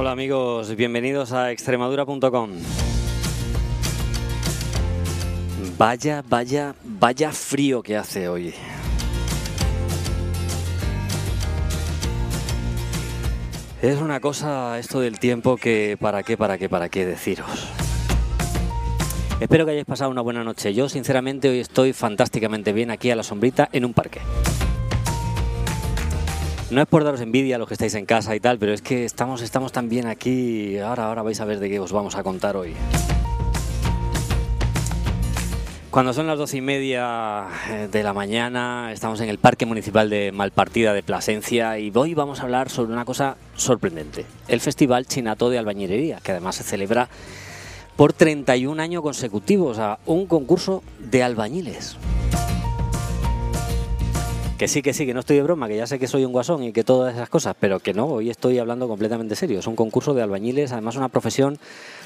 Hola amigos, bienvenidos a extremadura.com. Vaya, vaya, vaya frío que hace hoy. Es una cosa esto del tiempo que para qué, para qué, para qué deciros. Espero que hayáis pasado una buena noche. Yo sinceramente hoy estoy fantásticamente bien aquí a la sombrita en un parque. No es por daros envidia a los que estáis en casa y tal, pero es que estamos, estamos tan bien aquí. Ahora, ahora vais a ver de qué os vamos a contar hoy. Cuando son las doce y media eh, de la mañana, estamos en el Parque Municipal de Malpartida de Plasencia y hoy vamos a hablar sobre una cosa sorprendente, el Festival Chinato de Albañilería, que además se celebra por 31 años consecutivos, sea, un concurso de albañiles. Que sí, que sí, que no estoy de broma, que ya sé que soy un guasón y que todas esas cosas, pero que no, hoy estoy hablando completamente serio. Es un concurso de albañiles, además una profesión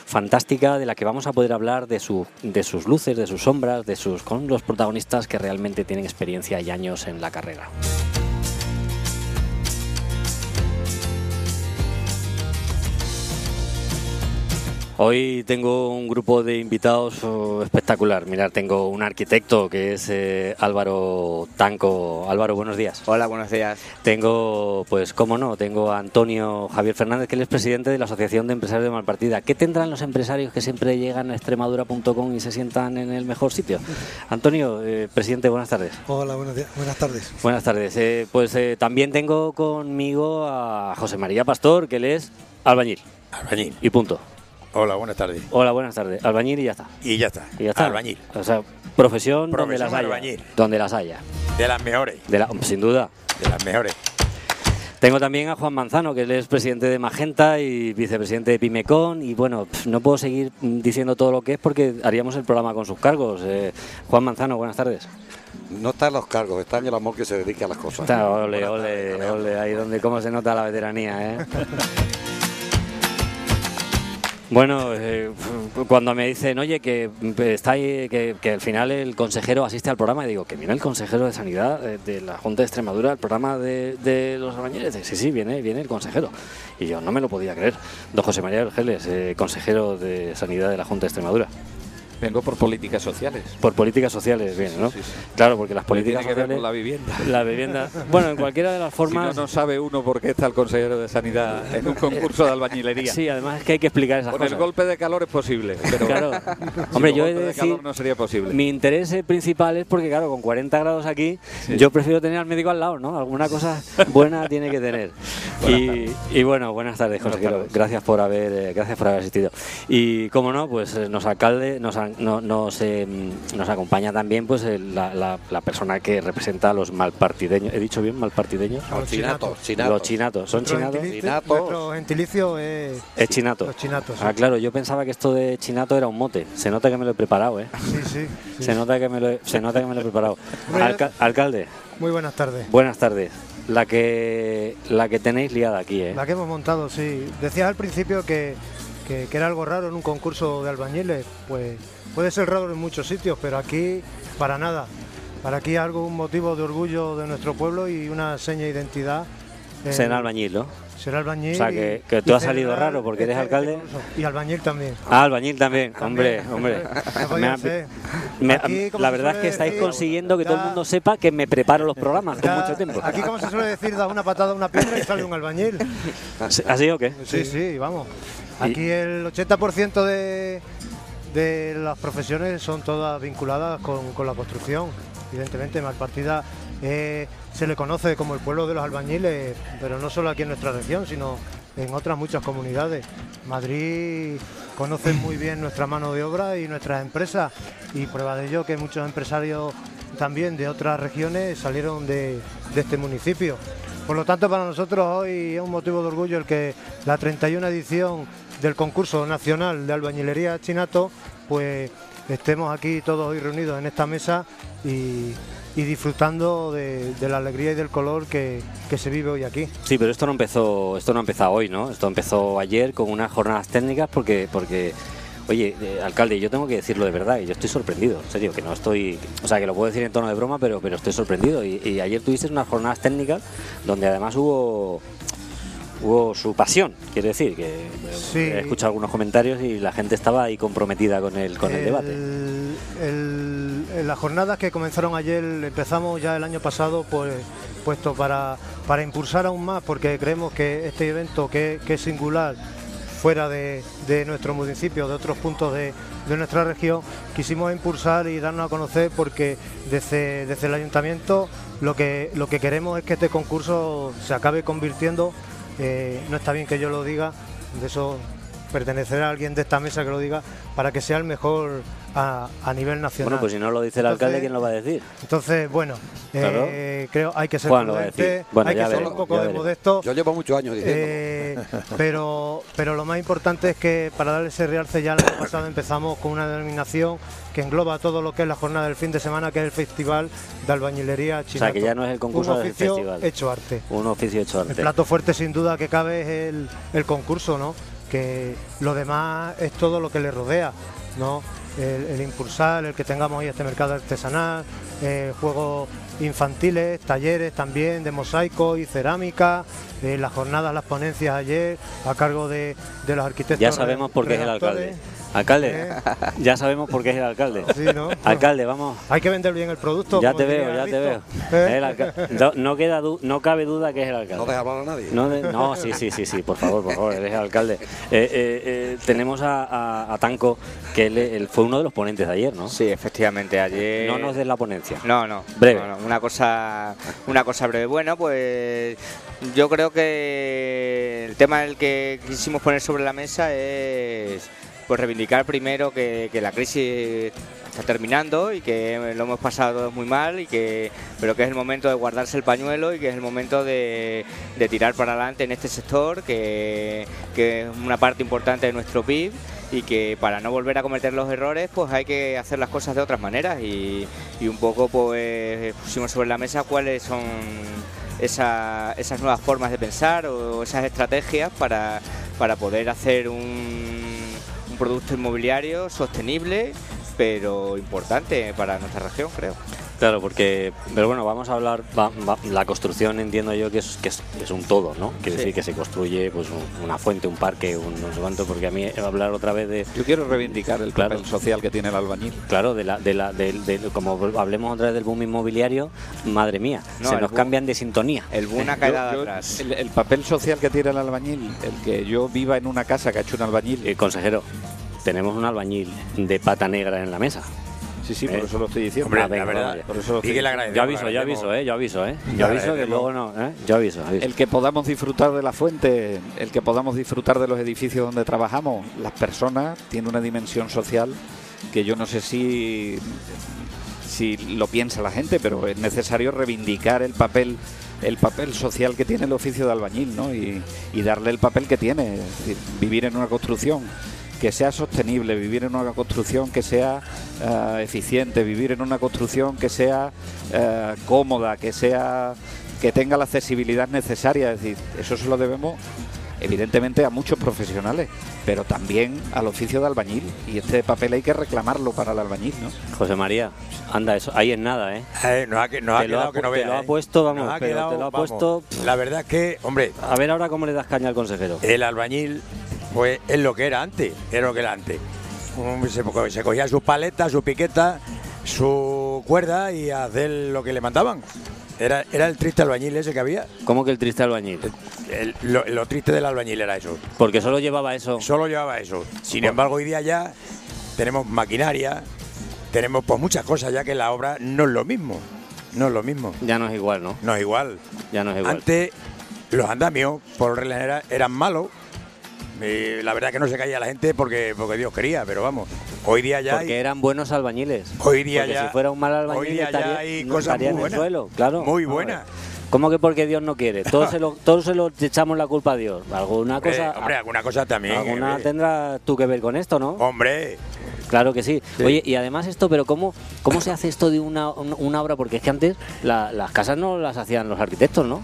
fantástica de la que vamos a poder hablar de, su, de sus luces, de sus sombras, de sus con los protagonistas que realmente tienen experiencia y años en la carrera. Hoy tengo un grupo de invitados espectacular. Mirad, tengo un arquitecto que es eh, Álvaro Tanco. Álvaro, buenos días. Hola, buenos días. Tengo, pues, cómo no, tengo a Antonio Javier Fernández, que él es presidente de la Asociación de Empresarios de Malpartida. ¿Qué tendrán los empresarios que siempre llegan a extremadura.com y se sientan en el mejor sitio? Antonio, eh, presidente, buenas tardes. Hola, buenos días. buenas tardes. Buenas tardes. Eh, pues eh, también tengo conmigo a José María Pastor, que él es albañil. Albañil. Y punto. Hola, buenas tardes. Hola, buenas tardes. Albañil y ya está. Y ya está. Y ya está. Albañil. O sea, profesión, donde Profesión las haya. albañil. Donde las haya. De las mejores. De la- sin duda. De las mejores. Tengo también a Juan Manzano, que él es presidente de Magenta y vicepresidente de Pimecon. Y bueno, no puedo seguir diciendo todo lo que es porque haríamos el programa con sus cargos. Eh, Juan Manzano, buenas tardes. No están los cargos, está en el amor que se dedica a las cosas. Está, ole, ole, ole, ahí donde cómo se nota la veteranía, ¿eh? Bueno, eh, cuando me dicen, oye, que está ahí, que, al final el consejero asiste al programa, y digo, que viene el consejero de Sanidad eh, de la Junta de Extremadura al programa de, los albañiles. Sí, sí, viene, viene el consejero. Y yo no me lo podía creer. Don José María Vergeles, eh, consejero de Sanidad de la Junta de Extremadura. Vengo por políticas sociales. Por políticas sociales, viene, ¿no? sí, sí. Claro, porque las políticas tiene que ver con la sociales... vivienda. La vivienda. Bueno, en cualquiera de las Si formas... no, no sabe uno por qué está el consejero de Sanidad en un concurso de albañilería. Sí, además es que hay que explicar esas Con cosas. el golpe de calor es posible, pero Claro. sin Hombre, yo he golpe de de decir, calor no sería posible. mi interés principal es porque, claro, con 40 grados aquí, yo prefiero tener al médico al lado, ¿no? Alguna cosa buena tiene que tener. y, y bueno, buenas tardes, Buenas consejero. tardes. Gracias por haber, eh, gracias por haber asistido. Y como no, pues eh, nos alcalde, nos, an- no- nos, eh, nos acompaña también, pues la, la- la persona que representa a los malpartideños. ¿He dicho bien malpartideños? Los chinatos, Los chinatos. chinatos, son chinatos. Chinatos. Nuestro gentilicio es, Es chinato. los chinatos. sí. Ah, claro, yo pensaba que esto de chinato era un mote. Se nota que me lo he preparado, ¿eh? Sí, sí, sí. Se nota que me lo he, se nota que me lo he preparado. Alca- alcalde, Muy buenas tardes. buenas tardes. La que la que tenéis liada aquí, ¿eh? La que hemos montado, sí. Decías al principio que, que- que era algo raro en un concurso de albañiles. Pues puede ser raro en muchos sitios, pero aquí para nada. Para aquí algo, un motivo de orgullo de nuestro pueblo y una seña de identidad. eh, Ser albañil, ¿no? Ser albañil. O sea, que- tú has salido raro porque eres este- alcalde. Y albañil también. Ah, albañil también, hombre, hombre. Me ha- me- Aquí, la verdad es que estáis decir, consiguiendo que todo el mundo sepa que me preparo los programas con mucho tiempo. Aquí, como se suele decir, da una patada a una piedra y sale un albañil. ¿Así o qué? Sí, sí, vamos. Aquí el 80% de, de las profesiones son todas vinculadas con, con la construcción. Evidentemente, Malpartida eh, se le conoce como el pueblo de los albañiles, pero no solo aquí en nuestra región, sino en otras muchas comunidades. Madrid conoce muy bien nuestra mano de obra y nuestras empresas y prueba de ello que muchos empresarios también de otras regiones salieron de, de este municipio. Por lo tanto, para nosotros hoy es un motivo de orgullo el que la 31 edición del concurso nacional de albañilería Chinato, pues estemos aquí todos hoy reunidos en esta mesa y, disfrutando de, la alegría y del color que, se vive hoy aquí. Sí, pero esto no empezó, esto no ha empezado hoy, ¿no? Esto empezó ayer con unas jornadas técnicas porque, porque, oye, eh, alcalde, yo tengo que decirlo de verdad y yo estoy sorprendido, en serio, que no estoy, o sea, que lo puedo decir en tono de broma, pero, pero estoy sorprendido. Y ayer tuviste unas jornadas técnicas donde además hubo hubo su pasión, quiere decir, que Sí. he escuchado algunos comentarios y la gente estaba ahí comprometida con el, con el, debate. el- en las jornadas que comenzaron ayer, empezamos ya el año pasado, pues puesto para, para impulsar aún más, porque creemos que este evento que, que es singular fuera de, de nuestro municipio, de otros puntos de, de nuestra región, quisimos impulsar y darnos a conocer porque desde, desde el ayuntamiento lo que, lo que queremos es que este concurso se acabe convirtiendo, no está bien que yo lo diga, de eso pertenecerá a alguien de esta mesa que lo diga, para que sea el mejor a, a nivel nacional. Bueno, pues si no lo dice el Entonces- alcalde, ¿quién lo va a decir? Entonces, bueno, Claro. eh, creo hay que ser Juan lo va a prudente, decir. Bueno, hay ya que ser veremos, un poco de modesto. Yo llevo muchos años diciendo. Eh, pero, pero lo más importante es que para darle ese realce ya el año pasado empezamos con una denominación que engloba todo lo que es la jornada del fin de semana, que es el Festival de Albañilería China. que ya no es el concurso, un el oficio festival. hecho arte. Un oficio hecho El arte. plato fuerte sin duda que cabe es el, el concurso, ¿no? Que lo demás es todo lo que le rodea, ¿no? El, el impulsar, el que tengamos ahí este mercado artesanal, eh, juegos infantiles, talleres también de mosaico y cerámica, eh, las jornadas, las ponencias ayer a cargo de, de los arquitectos. Ya sabemos por qué es el alcalde. Alcalde, Eh. ya sabemos por qué es el alcalde. Sí, ¿no? Alcalde, vamos. Hay que vender bien el producto. Ya te veo, ya te veo. ¿Eh? No, no queda du- no cabe duda que es el alcalde. no deja hablar a nadie. No, de- no, sí, sí, sí, sí, por favor, por favor, eres el alcalde. Eh, eh, eh, tenemos a, a- a Tanco, que él, él fue uno de los ponentes de ayer, ¿no? Sí, efectivamente, ayer... No nos des la ponencia. No, no. Breve. no, no, una cosa, una cosa breve. Bueno, pues yo creo que el tema el que quisimos poner sobre la mesa es pues reivindicar primero que, la crisis está terminando y que lo hemos pasado todos muy mal y que pero que es el momento de guardarse el pañuelo y que es el momento de, tirar para adelante en este sector que, que es una parte importante de nuestro PIB y que para no volver a cometer los errores pues hay que hacer las cosas de otras maneras y, y un poco pues pusimos sobre la mesa cuáles son esa- esas nuevas formas de pensar o esas estrategias para, para poder hacer un, un producto inmobiliario sostenible pero importante para nuestra región creo. Claro, porque, pero bueno, vamos a hablar, va- va- la construcción entiendo yo que es, que es, es un todo, ¿no? Quiere Sí. decir que se construye pues un- una fuente, un parque, un no sé cuánto, porque a mí hablar otra vez de, Yo quiero reivindicar el Claro. papel social que tiene el albañil. claro, de la, de la, del- del- como hablemos otra vez del boom inmobiliario, madre mía, No, se el nos boom- cambian de sintonía. El boom ha caído atrás. el, el papel social que tiene el albañil, el que yo viva en una casa que ha hecho un albañil. Eh, consejero, tenemos un albañil de pata negra en la mesa. Sí, sí, eh. por eso lo estoy diciendo. Hombre, Ah, venga, la verdad, por eso y que le agradecemos, Yo aviso, yo aviso, eh, yo aviso, eh. Yo aviso que luego no, eh. Yo aviso, aviso. El que podamos disfrutar de la fuente, el que podamos disfrutar de los edificios donde trabajamos, las personas, tiene una dimensión social que yo no sé si, si lo piensa la gente, pero es necesario reivindicar el papel el papel social que tiene el oficio de albañil ¿no? y, y darle el papel que tiene, es decir, vivir en una construcción que sea sostenible, vivir en una construcción que sea eh, eficiente, vivir en una construcción que sea eh, cómoda, que sea que tenga la accesibilidad necesaria, es decir, eso se lo debemos evidentemente a muchos profesionales, pero también al oficio de albañil y este papel hay que reclamarlo para el albañil, ¿no? José María, anda, eso ahí es nada, ¿eh? Eh, nos ha, quedado ha que no pu- te vea, lo ha puesto, vamos, Nos ha pero quedado, te lo ha vamos. puesto- La verdad es que, hombre, A ver ahora cómo le das caña al consejero. el albañil, pues es lo que era antes, era lo que era antes. Um, Se, cogía sus paletas, su piqueta, su cuerda y a hacer lo que le mandaban. Era, era el triste albañil ese que había. ¿Cómo que el triste albañil? El- lo, lo triste del albañil era eso. Porque solo llevaba eso. Solo llevaba eso. Sin embargo, hoy día ya tenemos maquinaria, tenemos pues muchas cosas ya que la obra no es lo mismo. No es lo mismo. Ya no es igual, ¿no? No es igual. Ya no es igual. Antes los andamios, por regla general, eran malos. Eh, la verdad que no se caía la gente porque, porque Dios quería, pero vamos. Hoy día ya Porque hay, eran buenos albañiles. hoy día Porque ya, si fuera un mal albañil hoy día ya estaría, hay no cosas muy en el suelo, claro. Muy buenas. ¿Cómo que porque Dios no quiere? Todos se lo, todos se lo echamos la culpa a Dios. Alguna Hombre, cosa, hombre, alguna cosa también. alguna hombre. tendrás tú que ver con esto, ¿no? Hombre, Claro que sí. Sí. Oye, y además esto, pero ¿cómo, cómo se hace esto de una, un- una obra? Porque es que antes la- las casas no las hacían los arquitectos, ¿no?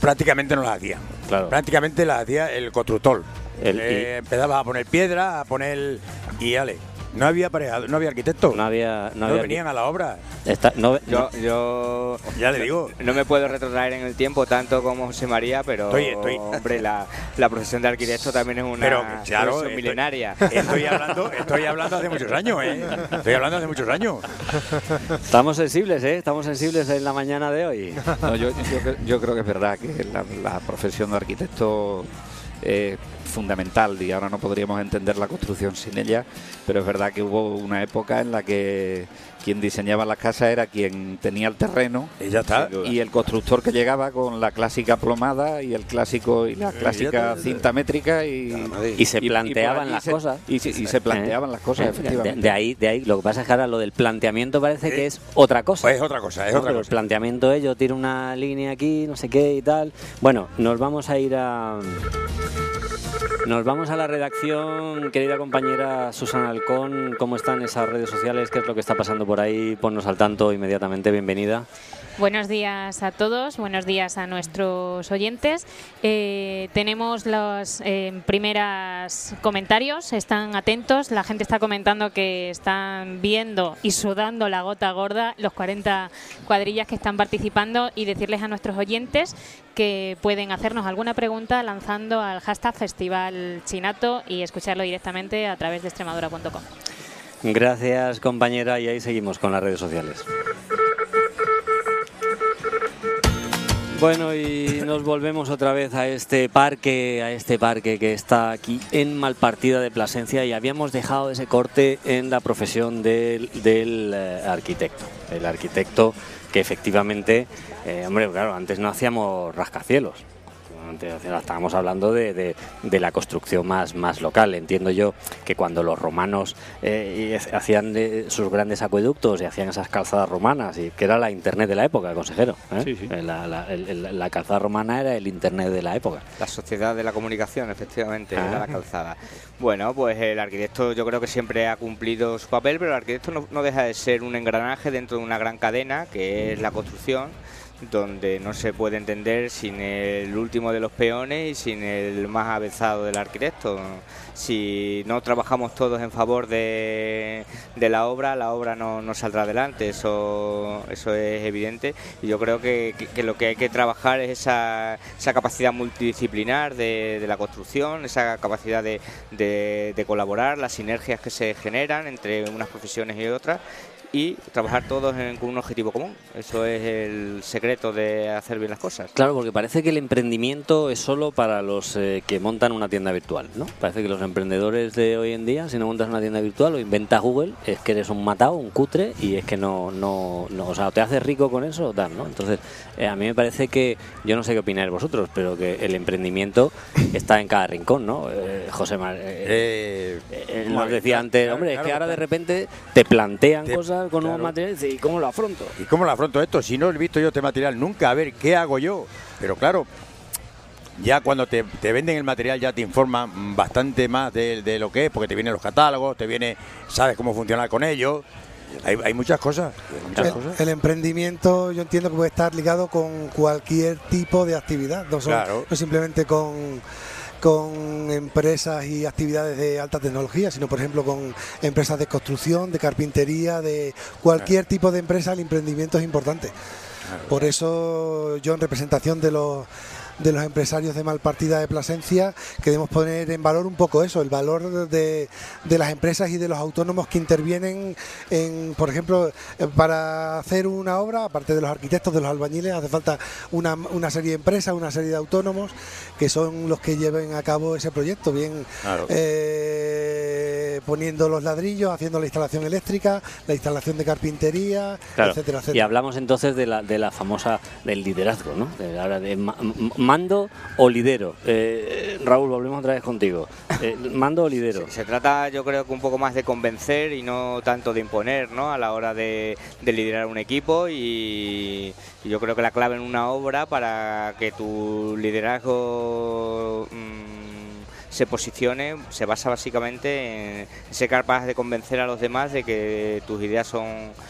prácticamente no las hacía. Claro. Prácticamente las hacía el constructor. El- Eh, Empezaba a poner piedra, a poner. Y ale. No había pareja, no había arquitecto. No había. No, No había venían a la obra. Está- no- Yo, yo Ya le digo. no me puedo retrotraer en el tiempo tanto como José María, pero Estoy- estoy- hombre, la, la profesión de arquitecto también es una Pero, claro, profesión estoy- milenaria. Estoy hablando, estoy hablando hace muchos años, ¿eh? Estoy hablando hace muchos años. Estamos sensibles, ¿eh? Estamos sensibles en la mañana de hoy. No, yo, yo cre- yo creo que es verdad que la, la profesión de arquitecto es fundamental y ahora no podríamos entender la construcción sin ella, pero es verdad que hubo una época en la que quien diseñaba las casas era quien tenía el terreno Y ya está. y el constructor que llegaba con la clásica plomada y el clásico y la clásica cinta métrica y, Y se planteaban las se- cosas. y, se- y se planteaban las cosas efectivamente De, de ahí, de ahí, lo que pasa es que ahora lo del planteamiento parece que es otra cosa. Pues es otra cosa, es ¿no? otra Pero El planteamiento es yo tiro una línea aquí, no sé qué y tal. Bueno, nos vamos a ir a. Nos vamos a la redacción, querida compañera Susana Alcón. ¿Cómo están esas redes sociales? ¿Qué es lo que está pasando por ahí? Ponnos al tanto inmediatamente. Bienvenida. Buenos días a todos, buenos días a nuestros oyentes. Eh, tenemos los eh, primeros comentarios, están atentos. La gente está comentando que están viendo y sudando la gota gorda los 40 cuadrillas que están participando y decirles a nuestros oyentes que pueden hacernos alguna pregunta lanzando al hashtag Festival Chinato y escucharlo directamente a través de extremadura.com. Gracias, compañera. Y ahí seguimos con las redes sociales. Bueno, y nos volvemos otra vez a este parque, a este parque que está aquí en Malpartida de Plasencia y habíamos dejado ese corte en la profesión del, del, eh, arquitecto. El arquitecto que efectivamente, eh, hombre, claro, antes no hacíamos rascacielos. Estábamos hablando de, de- de la construcción más, más local. Entiendo yo que cuando los romanos eh, hacían eh, sus grandes acueductos y hacían esas calzadas romanas, y que era la internet de la época, consejero. ¿eh? Sí, sí. La, la- el- el- la calzada romana era el internet de la época. La sociedad de la comunicación, efectivamente, Ah. era la calzada. Bueno, pues el arquitecto yo creo que siempre ha cumplido su papel, pero el arquitecto no, no deja de ser un engranaje dentro de una gran cadena que es la construcción, donde no se puede entender sin el último de los peones y sin el más avezado del arquitecto. Si no trabajamos todos en favor de, la obra, la obra no, no saldrá adelante, eso, eso es evidente. Y yo creo que, que- lo que hay que trabajar es esa, capacidad multidisciplinar de, la construcción, esa capacidad de colaborar, las sinergias que se generan entre unas profesiones y otras y trabajar todos en- con un objetivo común. Eso es el secreto de hacer bien las cosas. Claro, porque parece que el emprendimiento es solo para los eh, que montan una tienda virtual, ¿no? Parece que los emprendedores de hoy en día, si no montas una tienda virtual o inventas Google, es que eres un matado, un cutre y es que no, no, no o sea, o te haces rico con eso o tal, ¿no? Entonces, eh, a mí me parece que, yo no sé qué opináis vosotros, pero que el emprendimiento está en cada rincón, ¿no? Eh, José Mar, eh, Eh, eh, nos decía antes, claro, hombre, es claro, que ahora de repente te plantean Te- cosas con nuevos claro. materiales y dices, ¿y cómo lo afronto? ¿Y cómo lo afronto esto? Si no he visto yo este material nunca, a ver, ¿qué hago yo? Pero claro, ya cuando te, te venden el material ya te informan bastante más de, de lo que es, porque te vienen los catálogos, te viene, sabes cómo funcionar con ellos. Hay, hay muchas cosas. hay muchas El, cosas. el emprendimiento yo entiendo que puede estar ligado con cualquier tipo de actividad, no, son- Claro. no simplemente con, con empresas y actividades de alta tecnología, sino por ejemplo con empresas de construcción, de carpintería, de cualquier tipo de empresa, el emprendimiento es importante. Por eso yo en representación de los de los empresarios de Malpartida de Plasencia queremos poner en valor un poco eso, el valor de, de las empresas y de los autónomos que intervienen en, por ejemplo, eh, para hacer una obra, aparte de los arquitectos, de los albañiles, hace falta una, una serie de empresas, una serie de autónomos que son los que lleven a cabo ese proyecto, bien Claro. eh, poniendo los ladrillos, haciendo la instalación eléctrica, la instalación de carpintería, Claro. etcétera, Y etcétera. hablamos entonces de la, de la famosa del liderazgo, ¿no? De, ahora de ma- m- mando o lidero. Eh, Raúl, volvemos otra vez contigo. Eh, mando o lidero. Se trata, yo creo que un poco más de convencer y no tanto de imponer, ¿no? A la hora de, de liderar un equipo y, yo creo que la clave en una obra para que tu liderazgo mm, se posicione se basa básicamente en ser capaz de convencer a los demás de que tus ideas son,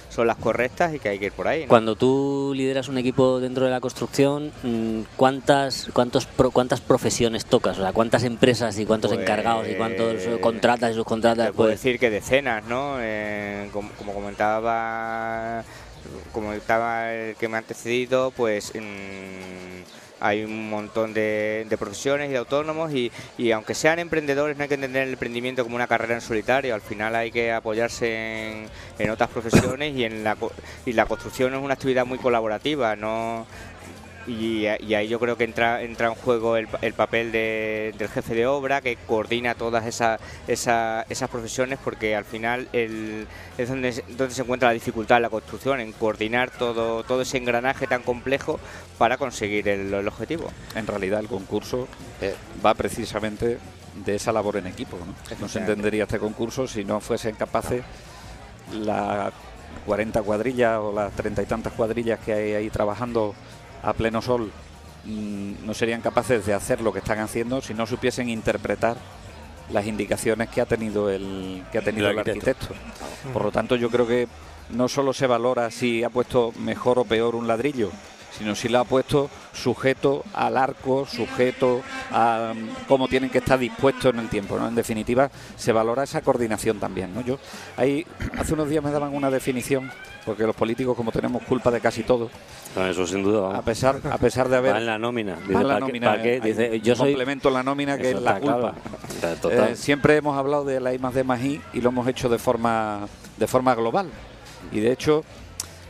son las correctas y que hay que ir por ahí. ¿no? Cuando tú lideras un equipo dentro de la construcción, mm, ¿cuántas, cuántos, pro- cuántas profesiones tocas? O sea, ¿cuántas empresas y cuántos Pues, encargados y cuántos eh, contratas y subcontratas? Te puedo Pues, decir que decenas, ¿no? Eh, como, como comentaba, como comentaba el que me ha antecedido, pues mm, hay un montón de, de profesiones y de autónomos y, y aunque sean emprendedores no hay que entender el emprendimiento como una carrera en solitario, al final hay que apoyarse en, en otras profesiones y en la y la construcción es una actividad muy colaborativa, no y, y ahí yo creo que entra, entra en juego el, el papel de- del jefe de obra que coordina todas esas, esa- esas profesiones porque al final el- es donde, se- donde se encuentra la dificultad en la construcción, en coordinar todo, todo ese engranaje tan complejo para conseguir el, el objetivo. En realidad el concurso Eh, va precisamente de esa labor en equipo. ¿no? No se entendería este concurso si no fuesen capaces las 40 cuadrillas o las treinta y tantas cuadrillas que hay ahí trabajando a pleno sol mm, no serían capaces de hacer lo que están haciendo si no supiesen interpretar las indicaciones que ha tenido el que ha tenido El el arquitecto. arquitecto. Por lo tanto, yo creo que no solo se valora si ha puesto mejor o peor un ladrillo, sino si lo ha puesto sujeto al arco, sujeto a mm, cómo tienen que estar dispuestos en el tiempo. ¿no? En definitiva, se valora esa coordinación también. ¿no? Yo ahí hace unos días me daban una definición, porque los políticos como tenemos culpa de casi todo, no, eso sin duda. a pesar a pesar de haber Va en la nómina. Dice, la ¿para qué- nómina, para qué? eh, Dice, hay yo soy... complemento en la nómina que Eso es la claro. culpa. Total. Eh, siempre hemos hablado de la I más D más I y lo hemos hecho de forma, de forma global. Y de hecho,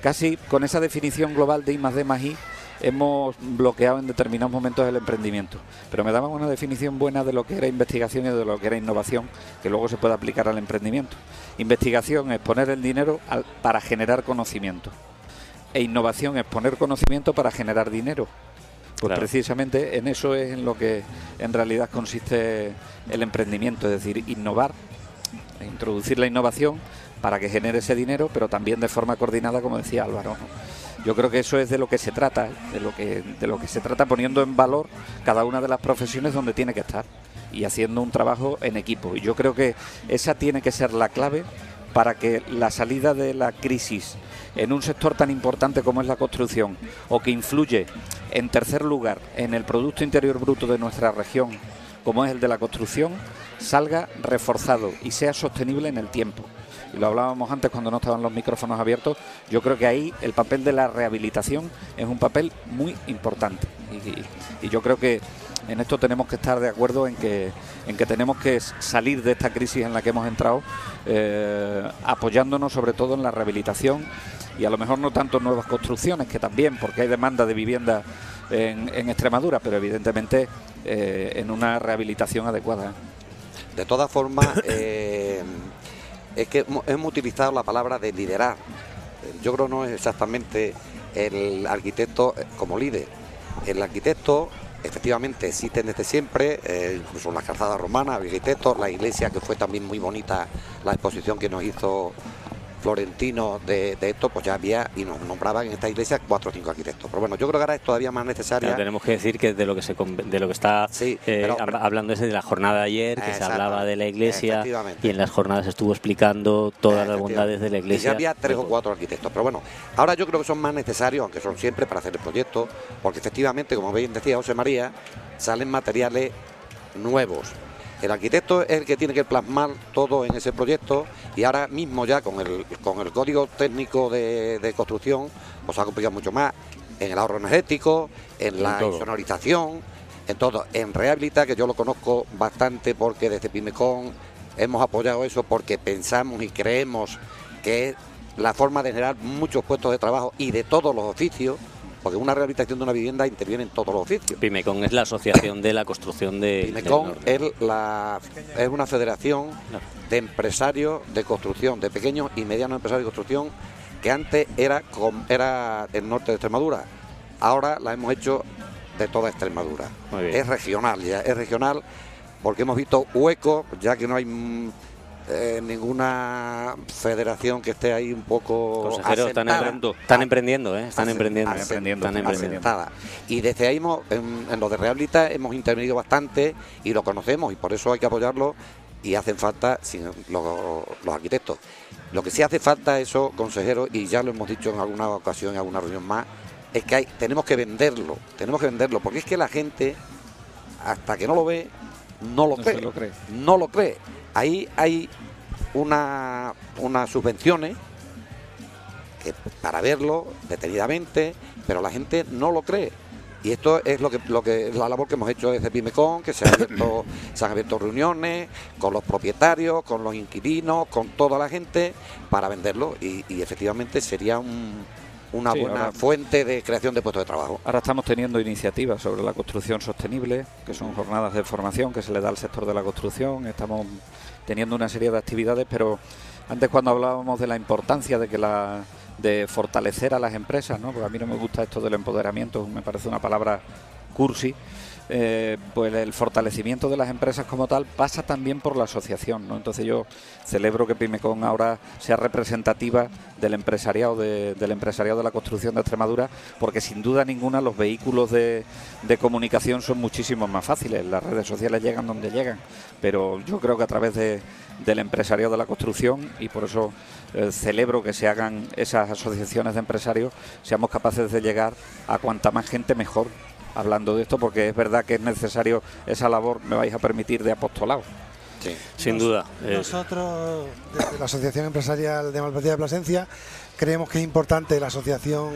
casi con esa definición global de I más D más I hemos bloqueado en determinados momentos el emprendimiento. Pero me daban una definición buena de lo que era investigación y de lo que era innovación, que luego se puede aplicar al emprendimiento. Investigación es poner el dinero al- para generar conocimiento. E innovación es poner conocimiento para generar dinero. Pues Claro. precisamente en eso es en lo que en realidad consiste el emprendimiento, es decir, innovar, introducir la innovación para que genere ese dinero, pero también de forma coordinada, como decía Álvaro. Yo creo que eso es de lo que se trata, ¿eh? de lo que de lo que se trata poniendo en valor cada una de las profesiones donde tiene que estar y haciendo un trabajo en equipo. Y yo creo que esa tiene que ser la clave para que la salida de la crisis en un sector tan importante como es la construcción o que influye en tercer lugar en el Producto Interior Bruto de nuestra región como es el de la construcción salga reforzado y sea sostenible en el tiempo. Y lo hablábamos antes cuando no estaban los micrófonos abiertos. Yo creo que ahí el papel de la rehabilitación es un papel muy importante. Y, yo creo que en esto tenemos que estar de acuerdo en que, en que tenemos que salir de esta crisis en la que hemos entrado eh, apoyándonos sobre todo en la rehabilitación y a lo mejor no tanto en nuevas construcciones, que también, porque hay demanda de vivienda en, Extremadura, pero evidentemente eh, en una rehabilitación adecuada. De todas formas, eh, es que hemos- utilizado la palabra de liderar. Yo creo no es exactamente el arquitecto eh, como líder. El arquitecto efectivamente existe desde siempre, eh, incluso las calzadas romanas, arquitectos, la iglesia que fue también muy bonita, la exposición que nos hizo Florentino de, de esto, pues ya había y nos nombraban en esta iglesia cuatro o cinco arquitectos. Pero bueno, yo creo que ahora es todavía más necesaria. Claro, tenemos que decir que de lo que se de lo que está Sí, eh, pero- hab- hablando ese de la jornada de ayer, que se hablaba de la iglesia y en las jornadas estuvo explicando todas las bondades de la Y ya iglesia. había tres o cuatro arquitectos. Pero bueno, ahora yo creo que son más necesarios, aunque son siempre para hacer el proyecto, porque efectivamente, como bien decía José María, salen materiales nuevos. El arquitecto es el que tiene que plasmar todo en ese proyecto y ahora mismo ya con el, con el código técnico de, de construcción, pues ha complicado mucho más en el ahorro energético, en la todo. insonorización, en todo. En Rehabilita, que yo lo conozco bastante porque desde Pimecon hemos apoyado eso porque pensamos y creemos que es la forma de generar muchos puestos de trabajo y de todos los oficios, porque una rehabilitación de una vivienda interviene en todos los oficios. Pimecon es la asociación de la construcción de Pimecon es, la, es una federación de empresarios de construcción, de pequeños y medianos empresarios de construcción, que antes era, era el norte de Extremadura. Ahora la hemos hecho de toda Extremadura. Es regional ya, es regional porque hemos visto huecos, ya que no hay eh, ninguna federación que esté ahí un poco Consejeros están, asentada. emprendiendo, están emprendiendo, ¿eh? Están Asen- emprendiendo. asen- Están emprendiendo. asentada. Y desde ahí hemos, en, en lo de Rehabilita hemos intervenido bastante y lo conocemos y por eso hay que apoyarlo y hacen falta sin- lo- los arquitectos. Lo que sí hace falta eso, consejeros, y ya lo hemos dicho en alguna ocasión, en alguna reunión más, es que hay, tenemos que venderlo, tenemos que venderlo, porque es que la gente, hasta que no lo ve, no lo No cree. se lo cree. No lo cree. Ahí hay una, unas subvenciones que para verlo detenidamente, pero la gente no lo cree. Y esto es lo que, lo que es la labor que hemos hecho desde Pimecon, que se han, abierto, se han abierto reuniones con los propietarios, con los inquilinos, con toda la gente para venderlo y, y efectivamente sería un- una Sí, buena ahora- fuente de creación de puestos de trabajo. Ahora estamos teniendo iniciativas sobre la construcción sostenible, que son jornadas de formación que se le da al sector de la construcción. Estamos teniendo una serie de actividades, pero antes cuando hablábamos de la importancia de que la de fortalecer a las empresas, ¿no? Porque a mí no me gusta esto del empoderamiento, me parece una palabra cursi. Eh, pues el fortalecimiento de las empresas como tal pasa también por la asociación, ¿no? Entonces yo celebro que Pimecon ahora sea representativa del empresariado de, del empresariado de la construcción de Extremadura, porque sin duda ninguna los vehículos de, comunicación son muchísimo más fáciles. Las redes sociales llegan donde llegan, pero yo creo que a través de, del empresariado de la construcción y por eso eh, celebro que se hagan esas asociaciones de empresarios, seamos capaces de llegar a cuanta más gente mejor hablando de esto, porque es verdad que es necesario esa labor, me vais a permitir, de apostolado. Sí. Sin duda. eh, Nosotros, desde la Asociación Empresarial de Malpartida de Plasencia, creemos que es importante la asociación,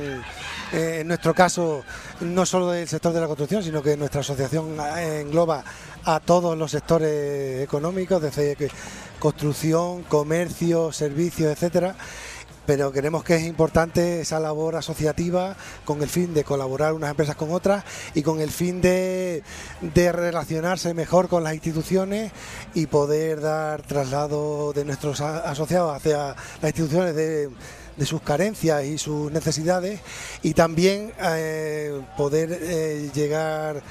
eh, en nuestro caso, no solo del sector de la construcción, sino que nuestra asociación eh, engloba a todos los sectores económicos, desde construcción, comercio, servicios, etcétera. Pero creemos que es importante esa labor asociativa con el fin de colaborar unas empresas con otras y con el fin de, de relacionarse mejor con las instituciones y poder dar traslado de nuestros asociados hacia las instituciones de, de sus carencias y sus necesidades y también eh, poder eh, llegar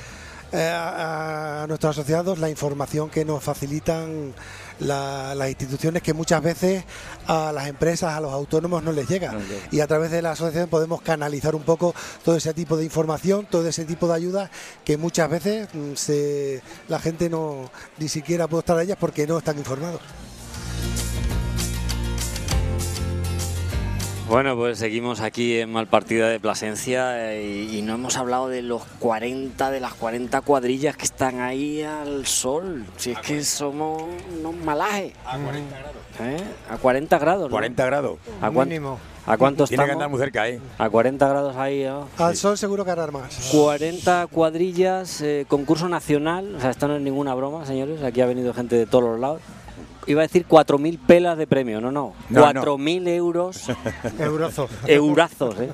a, a nuestros asociados la información que nos facilitan la- las instituciones que muchas veces a las empresas, a los autónomos no les llega. Y a través de la asociación podemos canalizar un poco todo ese tipo de información, todo ese tipo de ayuda que muchas veces mm, se, la gente no ni siquiera puede estar a ellas porque no están informados. Bueno, pues seguimos aquí en Malpartida de Plasencia eh, y, y no hemos hablado de los 40, de las 40 cuadrillas que están ahí al sol. Si es que somos unos malajes. A 40 grados. A 40 grados, ¿no? 40 grados. ¿A, Mínimo. ¿A cuánto Tiene que andar muy cerca, ¿eh? A 40 grados ahí, ¿no? Al sol seguro que hará más. 40 cuadrillas, eh, concurso nacional, o sea, esto no es ninguna broma, señores, aquí ha venido gente de todos los lados. Iba a decir 4.000 pelas de premio, no, no, No, no. 4.000 euros, Eurozo. eurazos, ¿eh?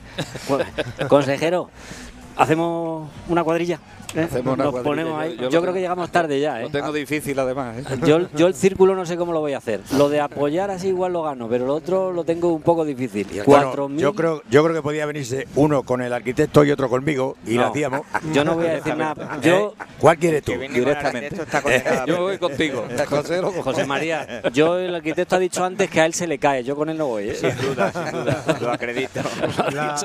Consejero, ¿hacemos una cuadrilla? ¿Eh? Hacemos una Nos cuadrilla, ponemos yo- ahí. yo Yo, lo creo tengo- que llegamos tarde ya, ¿eh? Lo tengo difícil además. ¿eh? Yo, yo el círculo no sé cómo lo voy a hacer. Lo de apoyar así igual lo gano, pero lo otro lo tengo un poco difícil. Bueno, 4.000 yo creo, yo creo que podía venirse uno con el arquitecto y otro conmigo y lo No. hacíamos. Yo no voy a decir nada. Yo, ¿Eh? ¿Cuál quieres tú? Directamente. está Yo voy contigo. José, lo- José María, yo el arquitecto ha dicho antes que a él se le cae, yo con él no voy. ¿eh? Sin duda, sin duda, lo acredito. La,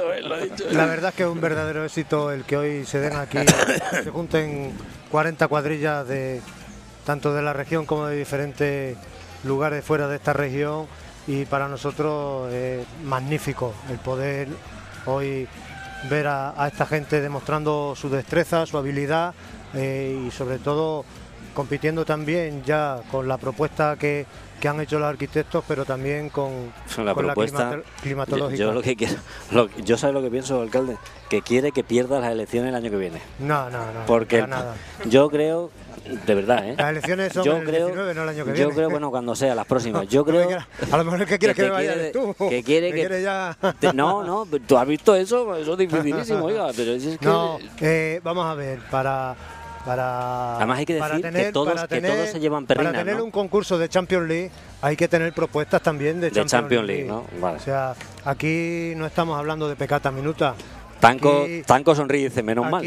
la verdad es que es un verdadero éxito el que hoy se den aquí, se junten 40 cuadrillas de tanto de la región como de diferentes lugares fuera de esta región y para nosotros es magnífico el poder hoy ver a, a esta gente demostrando su destreza, su habilidad eh, y sobre todo compitiendo también ya con la propuesta que, que han hecho los arquitectos, pero también con, La con propuesta. climato- yo, climatológica. yo lo que quiero, lo- yo sé lo que pienso, alcalde, que quiere que pierda las elecciones el año que viene. No, no, no. Porque nada. yo creo, de verdad, ¿eh? Las elecciones son yo el creo, 19, no el año que yo viene. creo, bueno, cuando sea, las próximas. Yo creo a lo mejor el que quiere que, me vaya quiere- tú. que quiere que- quiere ya. Te- No, no, tú has visto eso, eso es dificilísimo, oiga, pero es que... No, eh, vamos a ver, para. Para, Además hay que para decir que todos- para que todos se llevan Para perrinas, tener ¿no? un concurso de Champions League hay que tener propuestas también de De Champions, Champions League, ¿no? Vale. O sea, aquí no estamos hablando de pecata minuta. Tanco, Aquí- Tanco sonríe y dice, menos mal.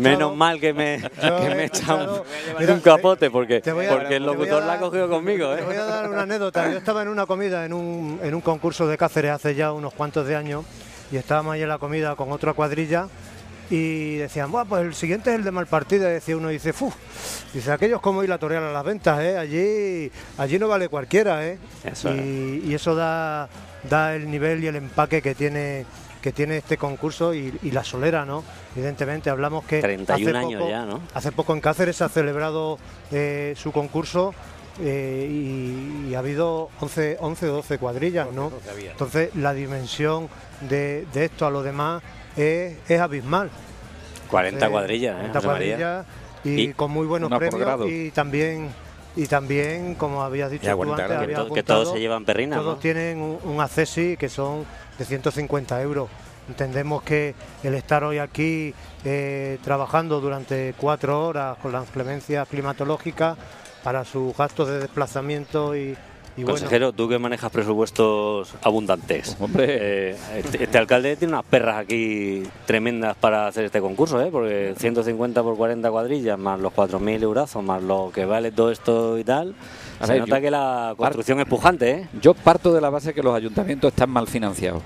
menos mal que me, que he me echan un capote, porque, a- porque el locutor la ha dar- cogido conmigo. Te voy ¿eh? a dar una anécdota. Yo estaba en una comida en un, en un concurso de Cáceres hace ya unos cuantos de años y estábamos ahí en la comida con otra cuadrilla y decían, Buah, pues el siguiente es el de Malpartida. Decía uno, dice, ¡Fu! Dice, aquellos como ir a torear a las ventas, ¿eh? Allí, allí no vale cualquiera, ¿eh? Eso y, y eso da, da el nivel y el empaque que tiene que tiene este concurso y, y la solera, ¿no? Evidentemente, hablamos que 31 hace años poco- ya, ¿no? Hace poco en Cáceres se ha celebrado eh, su concurso eh, y, y ha habido 11, 11 o 12 cuadrillas, ¿no? Entonces la dimensión de, de esto a lo demás es, es abismal. 40 Eh, cuadrillas, ¿eh? 40 José María? cuadrillas y, Y con muy buenos premios y también y también como habías dicho tú 40 antes. Que, habías to- que todos apuntado, se llevan perrinas, todos ¿no? tienen un, un accesi que son de 150 euros. Entendemos que el estar hoy aquí eh, trabajando durante cuatro horas con las clemencias climatológicas para sus gastos de desplazamiento y, y bueno, Consejero, tú que manejas presupuestos abundantes. Hombre. eh, este, este alcalde tiene unas perras aquí tremendas para hacer este concurso, ¿eh? Porque 150 por 40 cuadrillas, más los 4.000 eurazos, más lo que vale todo esto y tal. A se ver, nota que la construcción es pujante, ¿eh? Yo parto de la base que los ayuntamientos están mal financiados,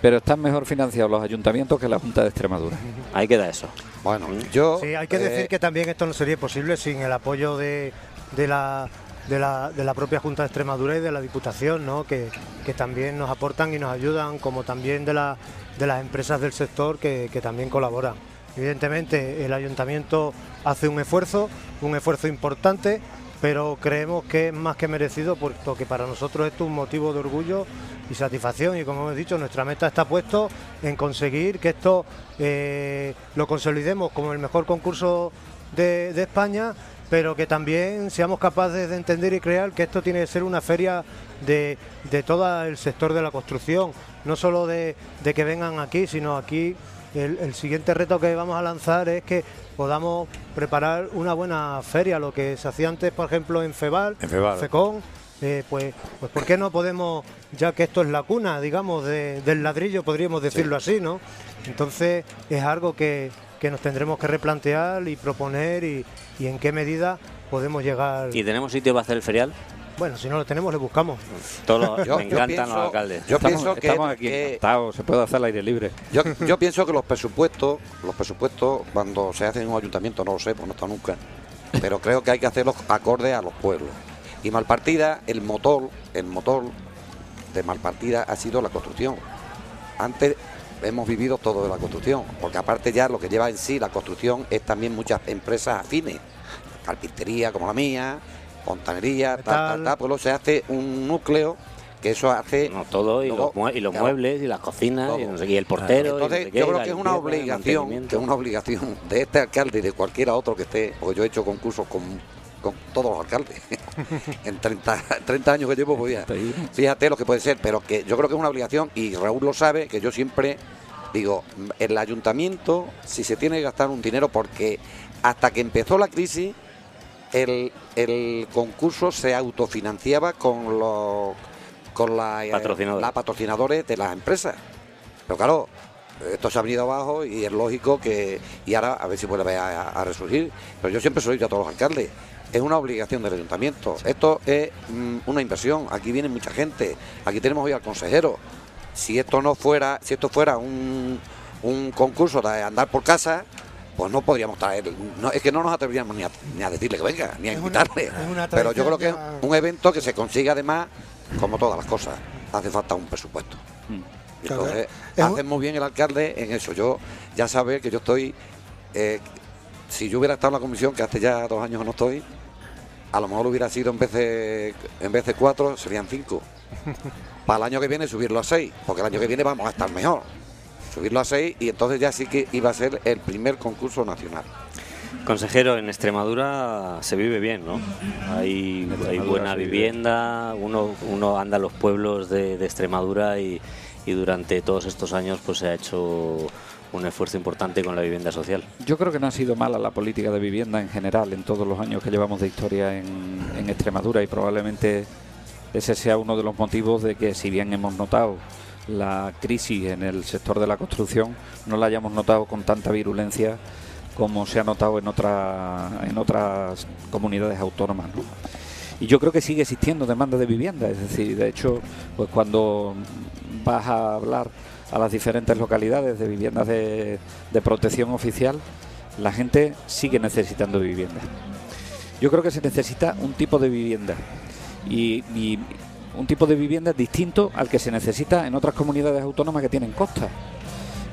pero están mejor financiados los ayuntamientos que la Junta de Extremadura. Ahí queda eso. Bueno, yo. Sí, hay que eh, decir que también esto no sería posible sin el apoyo de, de la, de, la, de la propia Junta de Extremadura y de la Diputación, ¿no? que, que también nos aportan y nos ayudan, como también de, la, de las empresas del sector que, que también colaboran. Evidentemente, el ayuntamiento hace un esfuerzo, un esfuerzo importante, pero creemos que es más que merecido, puesto que para nosotros esto es un motivo de orgullo y satisfacción. Y como hemos dicho, nuestra meta está puesto en conseguir que esto eh, lo consolidemos como el mejor concurso de, de España, pero que también seamos capaces de entender y crear que esto tiene que ser una feria de, de todo el sector de la construcción, no solo de, de que vengan aquí, sino aquí el, el siguiente reto que vamos a lanzar es que podamos preparar una buena feria, lo que se hacía antes, por ejemplo, en Feval, En. Fecón, eh, pues, pues ¿por qué no podemos, ya que esto es la cuna, digamos, de- del ladrillo, podríamos decirlo así, ¿no? Entonces es algo que, que nos tendremos que replantear y proponer y, y en qué medida podemos llegar. ¿Y tenemos sitio para hacer el ferial? Bueno, si no lo tenemos, le buscamos. Todo lo- Yo- me encantan pienso- los alcaldes. Yo estamos pienso que, estamos aquí que- encantados, se puede hacer al aire libre. yo, yo pienso que los presupuestos, los presupuestos cuando se hacen en un ayuntamiento, no lo sé, pues no está nunca, pero creo que hay que hacerlos acorde a los pueblos. Y Malpartida, el motor, el motor de Malpartida ha sido la construcción. Antes hemos vivido todo de la construcción, porque aparte ya lo que lleva en sí la construcción es también muchas empresas afines, carpintería como la mía, fontanería, tal, tal, tal, pues luego se hace un núcleo que eso hace No, todo, y Luego, los, mue- y los claro. muebles, y las cocinas, y, Todo. no sé qué, y el portero. y no Entonces, sé qué, yo creo que es una obligación, que es una obligación de este alcalde y de cualquiera otro que esté, porque yo he hecho concursos con, con todos los alcaldes. en 30, 30 años que llevo, pues ya, fíjate lo que puede ser, pero que yo creo que es una obligación y Raúl lo sabe, que yo siempre digo, el ayuntamiento, si se tiene que gastar un dinero, porque hasta que empezó la crisis, el, el concurso se autofinanciaba con los con la, eh, Patrocinadores. la patrocinadores de las empresas. Pero claro, esto se ha venido abajo y es lógico que. Y ahora a ver si vuelve a, a resurgir. Pero yo siempre dicho a todos los alcaldes. Es una obligación del ayuntamiento. Esto es mm, una inversión. Aquí viene mucha gente. Aquí tenemos hoy al consejero. Si esto no fuera, si esto fuera un, un concurso de andar por casa, pues no podríamos traer. No, es que no nos atreveríamos ni a, ni a decirle que venga, ni a Es invitarle. una Pero yo creo que es un evento que se consigue además, como todas las cosas, hace falta un presupuesto. Claro, Entonces, hace muy bien el alcalde en eso. Yo ya sabe que yo estoy, eh, si yo hubiera estado en la comisión, que hace ya dos años que no estoy, a lo mejor hubiera sido en vez de, en vez de cuatro, serían cinco. Para el año que viene subirlo a seis, porque el año que viene vamos a estar mejor. Subirlo a seis y entonces ya sí que iba a ser el primer concurso nacional. Consejero, en Extremadura se vive bien, ¿no? Hay, buena vivienda, uno, uno anda a los pueblos de, de Extremadura y, y durante todos estos años pues se ha hecho un esfuerzo importante con la vivienda social. Yo creo que no ha sido mala la política de vivienda en general en todos los años que llevamos de historia en, Extremadura y probablemente ese sea uno de los motivos de que si bien hemos notado la crisis en el sector de la construcción no la hayamos notado con tanta virulencia como se ha notado en, otra, en otras comunidades autónomas. ¿no? Y yo creo que sigue existiendo demanda de vivienda, es decir, de hecho, pues cuando vas a hablar a las diferentes localidades de viviendas de, protección oficial, la gente sigue necesitando vivienda. Yo creo que se necesita un tipo de vivienda y, y un tipo de vivienda distinto al que se necesita en otras comunidades autónomas que tienen costas.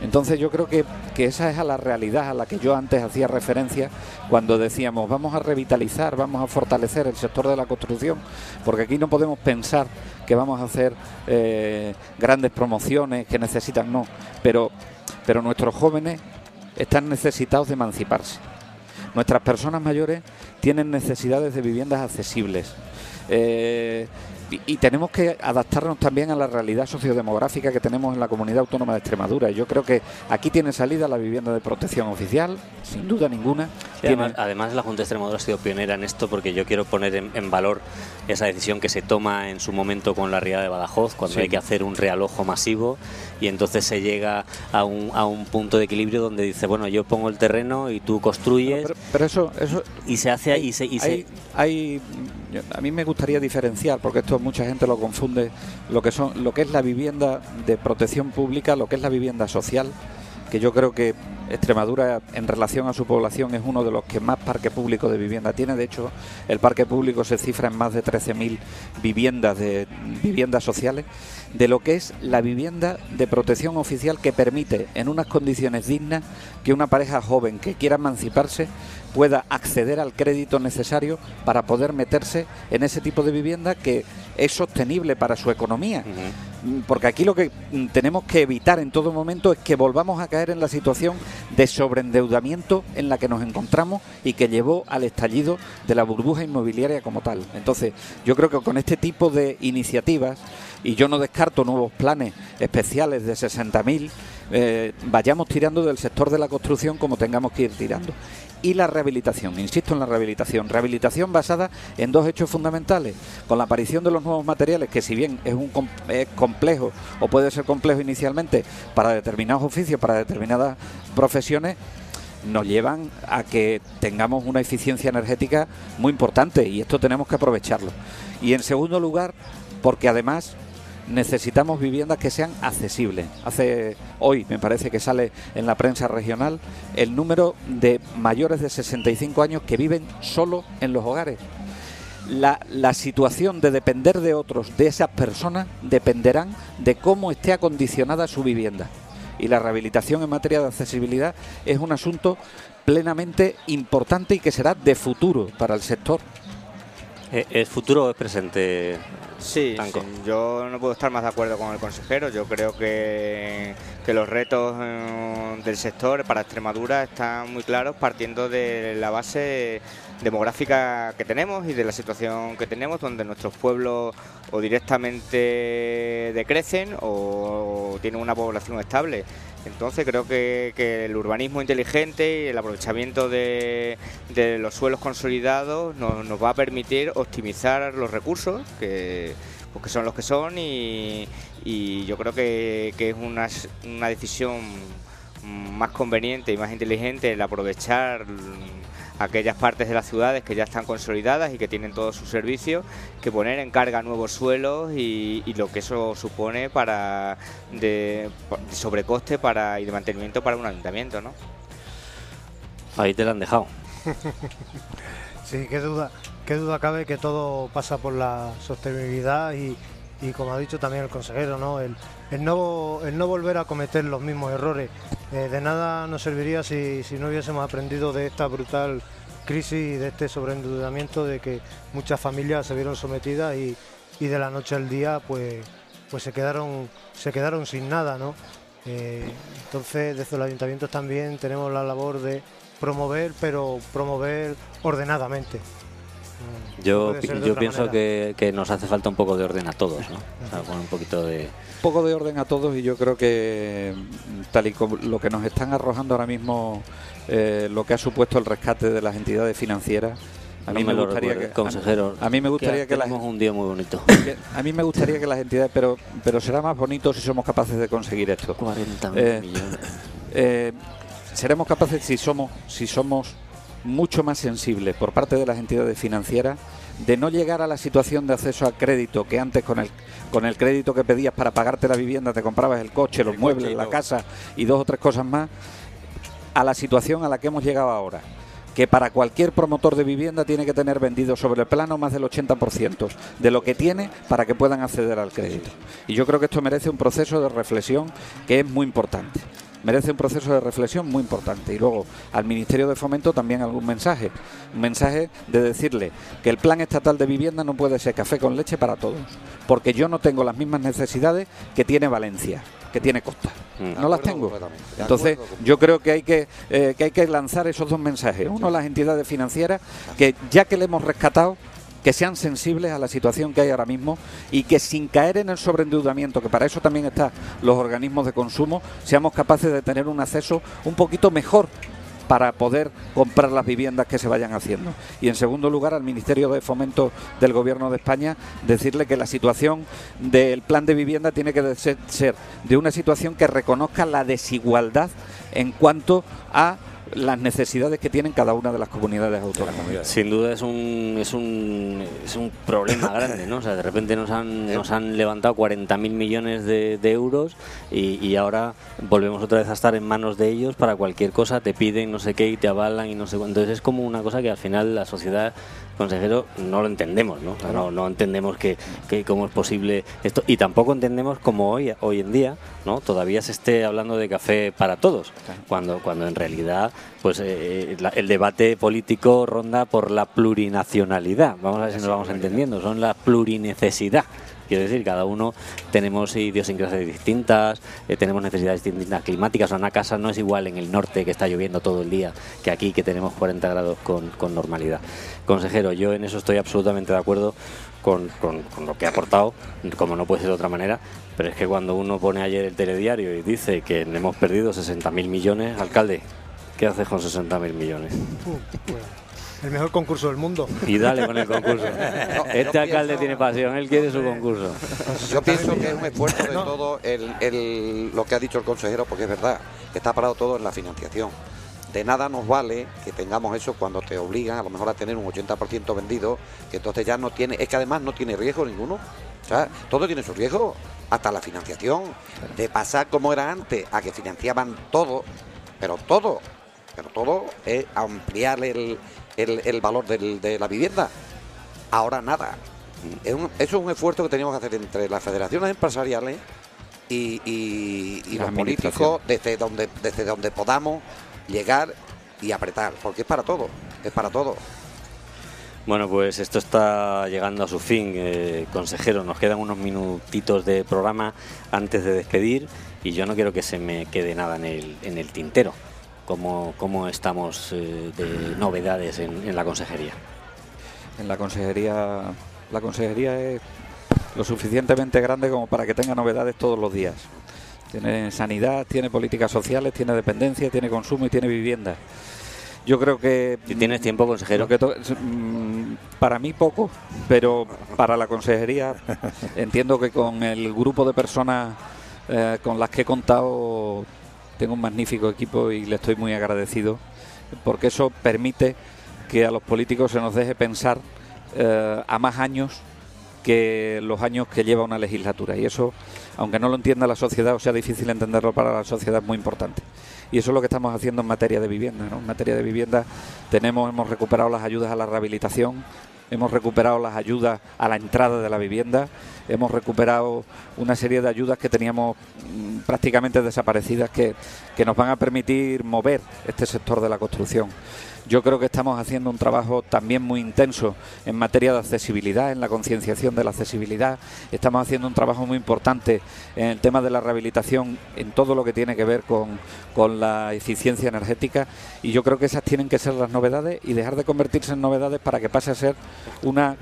Entonces yo creo que, que, esa es a la realidad a la que yo antes hacía referencia cuando decíamos vamos a revitalizar, vamos a fortalecer el sector de la construcción, porque aquí no podemos pensar que vamos a hacer eh, grandes promociones que necesitan, no, pero, pero nuestros jóvenes están necesitados de emanciparse. Nuestras personas mayores tienen necesidades de viviendas accesibles. Eh, y, tenemos que adaptarnos también a la realidad sociodemográfica que tenemos en la comunidad autónoma de Extremadura. Yo creo que aquí tiene salida la vivienda de protección oficial, sin duda ninguna. Sí, además, además, la Junta de Extremadura ha sido pionera en esto porque yo quiero poner en, en valor esa decisión que se toma en su momento con la Ría de Badajoz, cuando sí. hay que hacer un realojo masivo y entonces se llega a un, a un punto de equilibrio donde dice, bueno, yo pongo el terreno y tú construyes. Pero, pero eso, eso... Y se hace... Hay, y se, y hay, se... hay, a mí me gustaría diferenciar, porque esto mucha gente lo confunde, lo que, son, lo que es la vivienda de protección pública, lo que es la vivienda social, que yo creo que Extremadura en relación a su población es uno de los que más parque público de vivienda tiene. De hecho, el parque público se cifra en más de 13.000 viviendas de viviendas sociales, de lo que es la vivienda de protección oficial que permite en unas condiciones dignas que una pareja joven que quiera emanciparse pueda acceder al crédito necesario para poder meterse en ese tipo de vivienda que es sostenible para su economía. Uh -huh. Porque aquí lo que tenemos que evitar en todo momento es que volvamos a caer en la situación de sobreendeudamiento en la que nos encontramos y que llevó al estallido de la burbuja inmobiliaria como tal. Entonces, yo creo que con este tipo de iniciativas, y yo no descarto nuevos planes especiales de 60.000, eh, vayamos tirando del sector de la construcción como tengamos que ir tirando. Y la rehabilitación, insisto en la rehabilitación, rehabilitación basada en dos hechos fundamentales, con la aparición de los nuevos materiales, que si bien es, un, es complejo o puede ser complejo inicialmente para determinados oficios, para determinadas profesiones, nos llevan a que tengamos una eficiencia energética muy importante y esto tenemos que aprovecharlo. Y en segundo lugar, porque además necesitamos viviendas que sean accesibles. Hace hoy me parece que sale en la prensa regional el número de mayores de 65 años que viven solo en los hogares. La, la, situación de depender de otros, de esas personas, dependerán de cómo esté acondicionada su vivienda. Y la rehabilitación en materia de accesibilidad es un asunto plenamente importante y que será de futuro para el sector. ¿Es futuro o es presente? Sí, sí, yo no puedo estar más de acuerdo con el consejero. Yo creo que, que los retos eh, del sector para Extremadura están muy claros partiendo de la base demográfica que tenemos y de la situación que tenemos, donde nuestros pueblos o directamente decrecen o tienen una población estable. Entonces creo que, el urbanismo inteligente y el aprovechamiento de, los suelos consolidados nos, va a permitir optimizar los recursos, que, pues son los que son, y, yo creo que, es una, decisión más conveniente y más inteligente el aprovechar aquellas partes de las ciudades que ya están consolidadas y que tienen todos sus servicios, que poner en carga nuevos suelos y, y lo que eso supone para de, de, sobrecoste para y de mantenimiento para un ayuntamiento, ¿no? Ahí te la han dejado. sí, qué duda, qué duda cabe que todo pasa por la sostenibilidad y, y como ha dicho también el consejero, ¿no? El, el, no, el no volver a cometer los mismos errores. Eh, de nada nos serviría si, no hubiésemos aprendido de esta brutal crisis y de este sobreendeudamiento de que muchas familias se vieron sometidas y, de la noche al día pues, pues se, quedaron, sin nada. Eh, entonces desde los ayuntamientos también tenemos la labor de promover, pero promover ordenadamente. Yo, yo pienso que, que, nos hace falta un poco de orden a todos, ¿no? O sea, con un poquito de... Un poco de orden a todos y yo creo que tal y como lo que nos están arrojando ahora mismo, eh, lo que ha supuesto el rescate de las entidades financieras, A No mí me me que consejero. a mí me gustaría que la tenemos un día muy bonito. que- a mí me gustaría que las entidades, pero pero será más bonito si somos capaces de conseguir esto. 40 Eh, millones. Eh, seremos capaces si somos si somos mucho más sensibles por parte de las entidades financieras de no llegar a la situación de acceso a crédito que antes con el con el crédito que pedías para pagarte la vivienda te comprabas el coche, los El muebles, coche la casa y dos o tres cosas más a la situación a la que hemos llegado ahora que para cualquier promotor de vivienda tiene que tener vendido sobre el plano más del 80% de lo que tiene para que puedan acceder al crédito. Y yo creo que esto merece un proceso de reflexión que es muy importante. Merece un proceso de reflexión muy importante. Y luego al Ministerio de Fomento también algún mensaje. Un mensaje de decirle que el plan estatal de vivienda no puede ser café con leche para todos. Porque yo no tengo las mismas necesidades que tiene Valencia, que tiene Costa. Mm. No las tengo. Entonces, yo creo que hay que, eh, que hay que lanzar esos dos mensajes. Uno, las entidades financieras, que ya que le hemos rescatado, que sean sensibles a la situación que hay ahora mismo y que sin caer en el sobreendeudamiento, que para eso también están los organismos de consumo, seamos capaces de tener un acceso un poquito mejor para poder comprar las viviendas que se vayan haciendo. Y en segundo lugar, al Ministerio de Fomento del Gobierno de España, decirle que la situación del plan de vivienda tiene que ser de una situación que reconozca la desigualdad en cuanto a las necesidades que tienen cada una de las comunidades autónomas. Sin duda es un, es un, es un problema grande, ¿no? O sea, de repente nos han, nos han levantado 40.000 millones de, de euros y, y ahora volvemos otra vez a estar en manos de ellos para cualquier cosa, te piden no sé qué y te avalan y no sé cuánto. Entonces es como una cosa que al final la sociedad, consejero, no lo entendemos, ¿no? No, no entendemos que, que cómo es posible esto y tampoco entendemos cómo hoy, hoy en día, ¿no? Todavía se esté hablando de café para todos, cuando, cuando en realidad pues eh, la- el debate político ronda por la plurinacionalidad. Vamos a ver si nos vamos entendiendo. Son la plurinecesidad. Quiero decir, cada uno tenemos idiosincrasias distintas, eh, tenemos necesidades distintas climáticas. O sea, una casa no es igual en el norte que está lloviendo todo el día que aquí que tenemos 40 grados con, normalidad. Consejero, yo en eso estoy absolutamente de acuerdo con, con- con lo que ha aportado, como no puede ser de otra manera. Pero es que cuando uno pone ayer el telediario y dice que hemos perdido 60.000 millones, alcalde, ¿qué haces con 60.000 millones? El mejor concurso del mundo. Y dale con el concurso. Este alcalde tiene pasión, él quiere su concurso. Yo pienso que es un esfuerzo de No. todo el, el- lo que ha dicho el consejero, porque es verdad, que está parado todo en la financiación. De nada nos vale que tengamos eso cuando te obligan a lo mejor a tener un 80% vendido, que entonces ya no tiene, es que además no tiene riesgo ninguno. O sea, todo tiene su riesgo, hasta la financiación. De pasar como era antes a que financiaban todo, pero todo, pero todo es ampliar el, el- el valor del- de la vivienda. Ahora nada. Es un- eso es un esfuerzo que teníamos que hacer entre las federaciones empresariales y, y- y La los políticos desde donde, desde donde podamos llegar y apretar, porque es para todo, es para todo. Bueno, pues esto está llegando a su fin, eh, consejero. Nos quedan unos minutitos de programa antes de despedir y yo no quiero que se me quede nada en el, en el tintero. ¿Cómo, cómo estamos eh, de novedades en, en la consejería? En la consejería, la consejería es lo suficientemente grande como para que tenga novedades todos los días. Tiene sanidad, tiene políticas sociales, tiene dependencia, tiene consumo y tiene vivienda. Yo creo que Si tienes tiempo, consejero. que mm, para mí poco, pero para la consejería entiendo que con el grupo de personas eh, con las que he contado tengo un magnífico equipo y le estoy muy agradecido porque eso permite que a los políticos se nos deje pensar eh, a más años que los años que lleva una legislatura. Y eso aunque no lo entienda la sociedad o sea difícil entenderlo para la sociedad es muy importante. Y eso es lo que estamos haciendo en materia de vivienda en materia de vivienda tenemos hemos recuperado las ayudas a la rehabilitación hemos recuperado las ayudas a la entrada de la vivienda hemos recuperado una serie de ayudas que teníamos mm, prácticamente desaparecidas que, que nos van a permitir mover este sector de la construcción yo creo que estamos haciendo un trabajo también muy intenso en materia de accesibilidad, en la concienciación de la accesibilidad. Estamos haciendo un trabajo muy importante en el tema de la rehabilitación, en todo lo que tiene que ver con, con la eficiencia energética. Y yo creo que esas tienen que ser las novedades y dejar de convertirse en novedades para que pase a ser una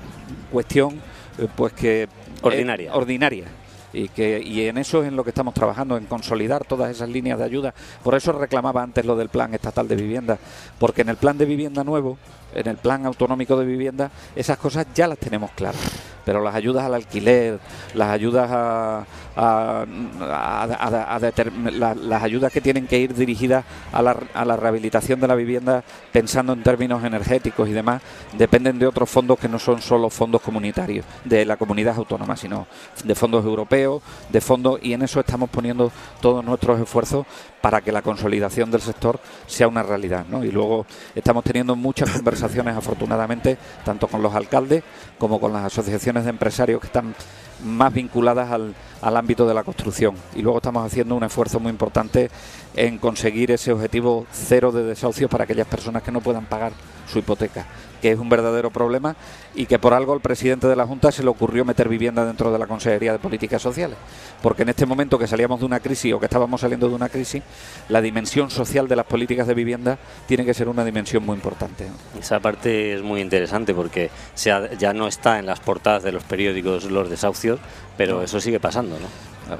cuestión eh, pues que Ordinaria. eh, ordinaria. y que y en eso es en lo que estamos trabajando en consolidar todas esas líneas de ayuda por eso reclamaba antes lo del plan estatal de vivienda porque en el plan de vivienda nuevo en el plan autonómico de vivienda esas cosas ya las tenemos claras pero las ayudas al alquiler las ayudas a, a- a- a- la- las ayudas que tienen que ir dirigidas a la, a la rehabilitación de la vivienda pensando en términos energéticos y demás dependen de otros fondos que no son solo fondos comunitarios de la comunidad autónoma sino de fondos europeos de fondos y en eso estamos poniendo todos nuestros esfuerzos para que la consolidación del sector sea una realidad ¿no? y luego estamos teniendo muchas conversaciones afortunadamente tanto con los alcaldes como con las asociaciones de empresarios que están más vinculadas al, al ámbito de la construcción. Y luego estamos haciendo un esfuerzo muy importante en conseguir ese objetivo cero de desahucios para aquellas personas que no puedan pagar su hipoteca, que es un verdadero problema y que por algo al presidente de la Junta se le ocurrió meter vivienda dentro de la Consejería de Políticas Sociales. Porque en este momento que salíamos de una crisis o que estábamos saliendo de una crisis, la dimensión social de las políticas de vivienda tiene que ser una dimensión muy importante. Esa parte es muy interesante porque se ha- ya no está en las portadas de los periódicos los desahucios, pero eso sigue pasando, ¿no?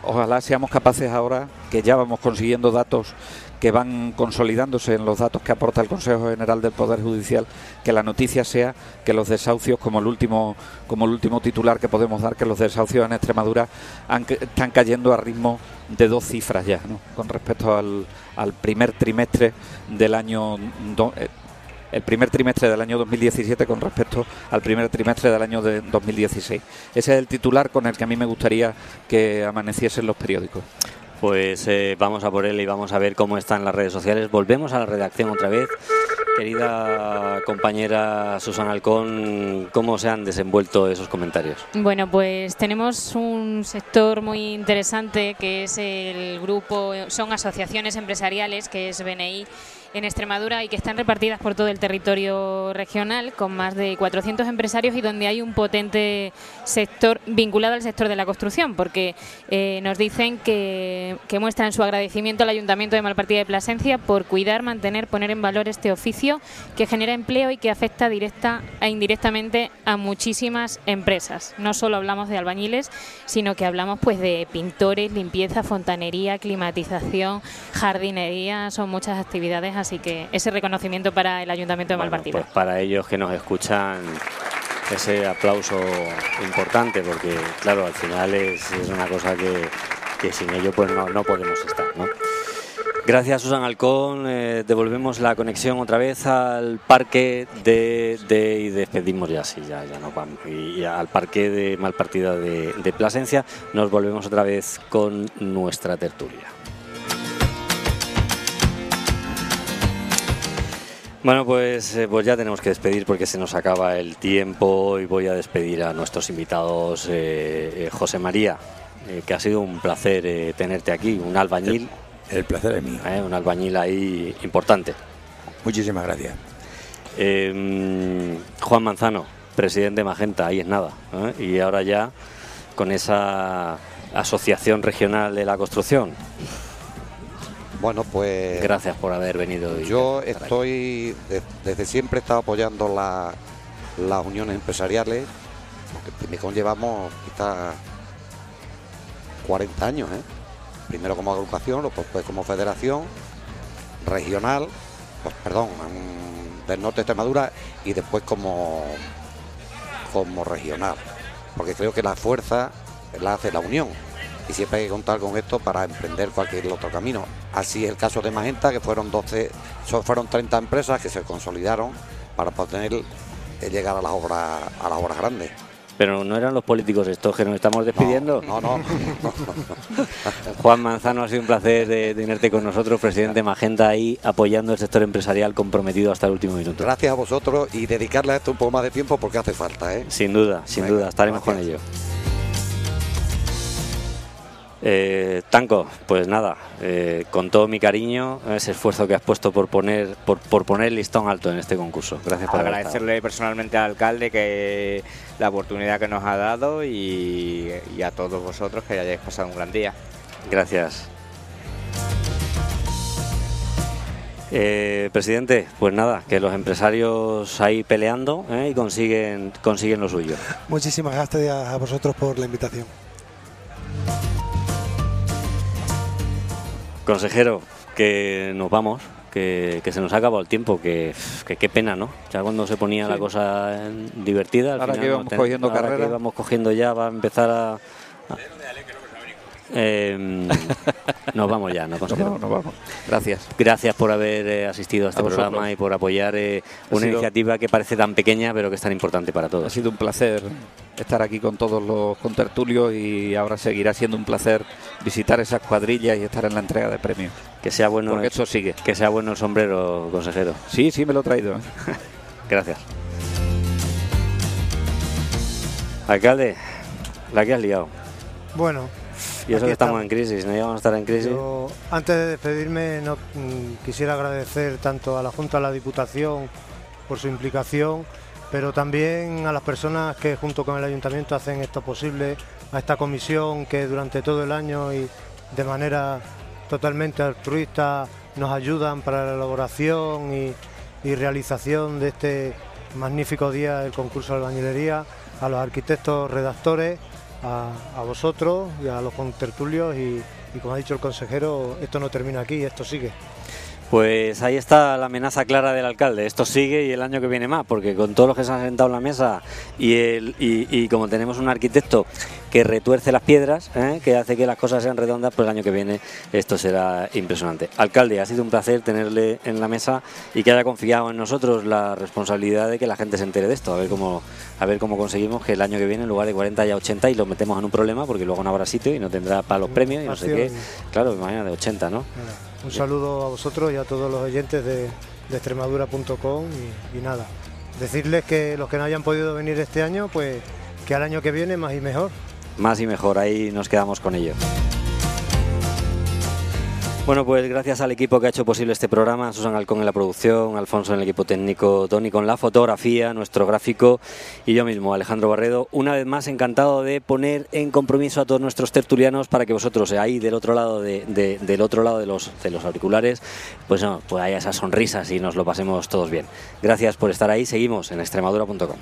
Ojalá seamos capaces ahora, que ya vamos consiguiendo datos que van consolidándose en los datos que aporta el Consejo General del Poder Judicial, que la noticia sea que los desahucios, como el último, como el último titular que podemos dar, que los desahucios en Extremadura han están cayendo a ritmo de dos cifras ya, ¿no? con respecto al, al primer trimestre del año do- eh, el primer trimestre del año 2017 con respecto al primer trimestre del año de 2016. Ese es el titular con el que a mí me gustaría que amaneciesen los periódicos. Pues eh, vamos a por él y vamos a ver cómo están las redes sociales. Volvemos a la redacción otra vez. Querida compañera Susana Alcón, ¿cómo se han desenvuelto esos comentarios? Bueno, pues tenemos un sector muy interesante que es el grupo, son asociaciones empresariales, que es BNI en Extremadura y que están repartidas por todo el territorio regional con más de 400 empresarios y donde hay un potente sector vinculado al sector de la construcción, porque eh, nos dicen que, que muestran su agradecimiento al Ayuntamiento de Malpartida de Plasencia por cuidar, mantener, poner en valor este oficio que genera empleo y que afecta directa e indirectamente a muchísimas empresas. No solo hablamos de albañiles, sino que hablamos pues de pintores, limpieza, fontanería, climatización, jardinería, son muchas actividades, así que ese reconocimiento para el Ayuntamiento de Bueno, Malpartida. pues para ellos que nos escuchan, ese aplauso importante, porque claro, al final es, es una cosa que, que sin ello pues no, no podemos estar, ¿no? Gracias, Susan Alcón. Eh, devolvemos la conexión otra vez al parque de, de- y despedimos ya, sí, ya, ya no vamos. Y, y al parque de Malpartida de, de Plasencia. Nos volvemos otra vez con nuestra tertulia. Bueno, pues, eh, pues ya tenemos que despedir porque se nos acaba el tiempo y voy a despedir a nuestros invitados. eh, eh, José María, eh, que ha sido un placer tenerte aquí, un albañil, El placer es mío. un albañil ahí importante. Muchísimas gracias. Eh, Juan Manzano, presidente de Magenta, ahí es nada. Y ahora ya con esa asociación regional de la construcción. Bueno, pues Gracias por haber venido. yo estoy, de- desde siempre he estado apoyando la- las uniones empresariales, porque en Pimicón llevamos quizás 40 años, ¿eh? primero como agrupación, luego pues como federación regional, pues, perdón, del norte de Extremadura y después como, como regional, porque creo que la fuerza la hace la unión y siempre hay que contar con esto para emprender cualquier otro camino. Así es el caso de Magenta, que fueron 12, son- fueron 30 empresas que se consolidaron para poder eh, llegar a las obras a las obras grandes. Pero no eran los políticos estos que nos estamos despidiendo. No, no, no. Juan Manzano, ha sido un placer de tenerte con nosotros, presidente de Magenta, ahí apoyando el sector empresarial comprometido hasta el último minuto. Gracias a vosotros y dedicarle a esto un poco más de tiempo porque hace falta, ¿eh? Sin duda, sin Venga, duda, estaremos con gracias. ello. Eh, Tanco, pues nada, eh, con todo mi cariño, ese esfuerzo que has puesto por poner, por, por poner el listón alto en este concurso. Gracias por haber. Agradecerle personalmente al alcalde que la oportunidad que nos ha dado y, y a todos vosotros que hayáis pasado un gran día. Gracias. Eh, presidente, pues nada, que los empresarios ahí peleando ¿eh? y consiguen, consiguen lo suyo. Muchísimas gracias a vosotros por la invitación. Consejero, que nos vamos, que, que se nos ha acabado el tiempo, que, que qué pena, ¿no? Ya cuando se ponía la cosa divertida, al Ahora final que no vamos ten- cogiendo ahora que carrera. vamos cogiendo ya, va a empezar a... Eh, nos vamos ya, ¿no, Nos vamos, nos vamos. Gracias. Gracias por haber eh, asistido a este A vosotros. programa y por apoyar eh, Ha una sido- iniciativa que parece tan pequeña pero que es tan importante para Ha todos. sido un placer estar aquí con todos los contertulios y ahora seguirá siendo un placer visitar esas cuadrillas y estar en la entrega de premios. Que sea bueno, Porque esto sigue. que sea bueno el sombrero, consejero. Sí, sí, me lo he traído. ¿eh? Gracias. Alcalde, la que has liado. Bueno, Y eso que estamos en crisis, no íbamos a estar en crisis. yo antes de despedirme no, mm, quisiera agradecer tanto a la Junta de la Diputación por su implicación, pero también a las personas que junto con el Ayuntamiento hacen esto posible, a esta comisión que durante todo el año y de manera totalmente altruista nos ayudan para la elaboración y, y realización de este magnífico día del concurso de albañilería, a los arquitectos redactores, a, a vosotros y a los contertulios y, como ha dicho el consejero, esto no termina aquí, esto sigue. Pues ahí está la amenaza clara del alcalde. Esto sigue y el año que viene más, porque con todos los que se han sentado en la mesa y, el, y como tenemos un arquitecto que retuerce las piedras, ¿eh? que hace que las cosas sean redondas, pues el año que viene esto será impresionante. Alcalde, ha sido un placer tenerle en la mesa y que haya confiado en nosotros la responsabilidad de que la gente se entere de esto, a ver cómo, a ver cómo conseguimos que el año que viene en lugar de 40 haya 80 y lo metemos en un problema porque luego no habrá sitio y no tendrá para los premios y no sé qué. Claro, imagínate, de 80, ¿no? Un saludo a vosotros y a todos los oyentes de, de extremadura.com y, y nada, decirles que los que no hayan podido venir este año, pues que al año que viene más y mejor. Más y mejor, ahí nos quedamos con ello. Bueno, pues gracias al equipo que ha hecho posible este programa, Susan Alcón en la producción, Alfonso en el equipo técnico, Tony con la fotografía, nuestro gráfico y yo mismo, Alejandro Barredo. Una vez más, encantado de poner en compromiso a todos nuestros tertulianos para que vosotros, ahí del otro lado de, de- del otro lado de los, de los auriculares, pues, no, pues haya esas sonrisas y nos lo pasemos todos bien. Gracias por estar ahí, seguimos en extremadura.com.